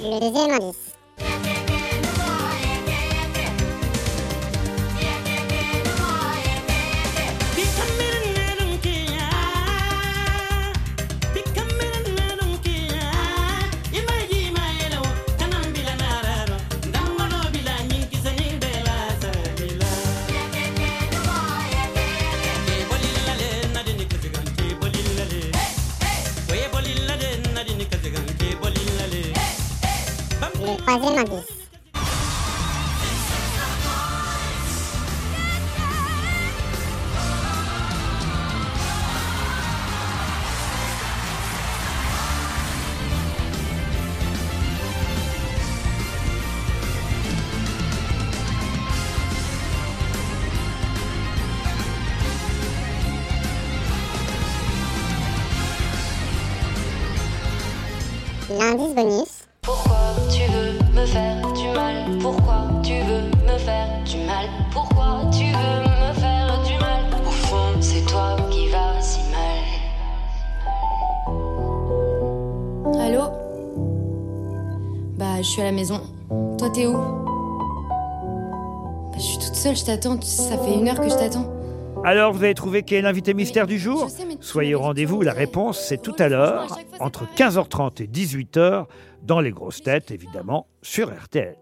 ゆるぜまです。fazer, Maguiz? Bonis Bah, je suis à la maison. Toi, t'es où? Bah, je suis toute seule, je t'attends. Ça fait une heure que je t'attends. Alors, vous avez trouvé qui est l'invité mystère du jour? Je sais, mais tu Soyez au dit rendez-vous, la réponse c'est tout à l'heure, entre pareil. 15h30 et 18h, dans les grosses têtes, évidemment, sur RTL.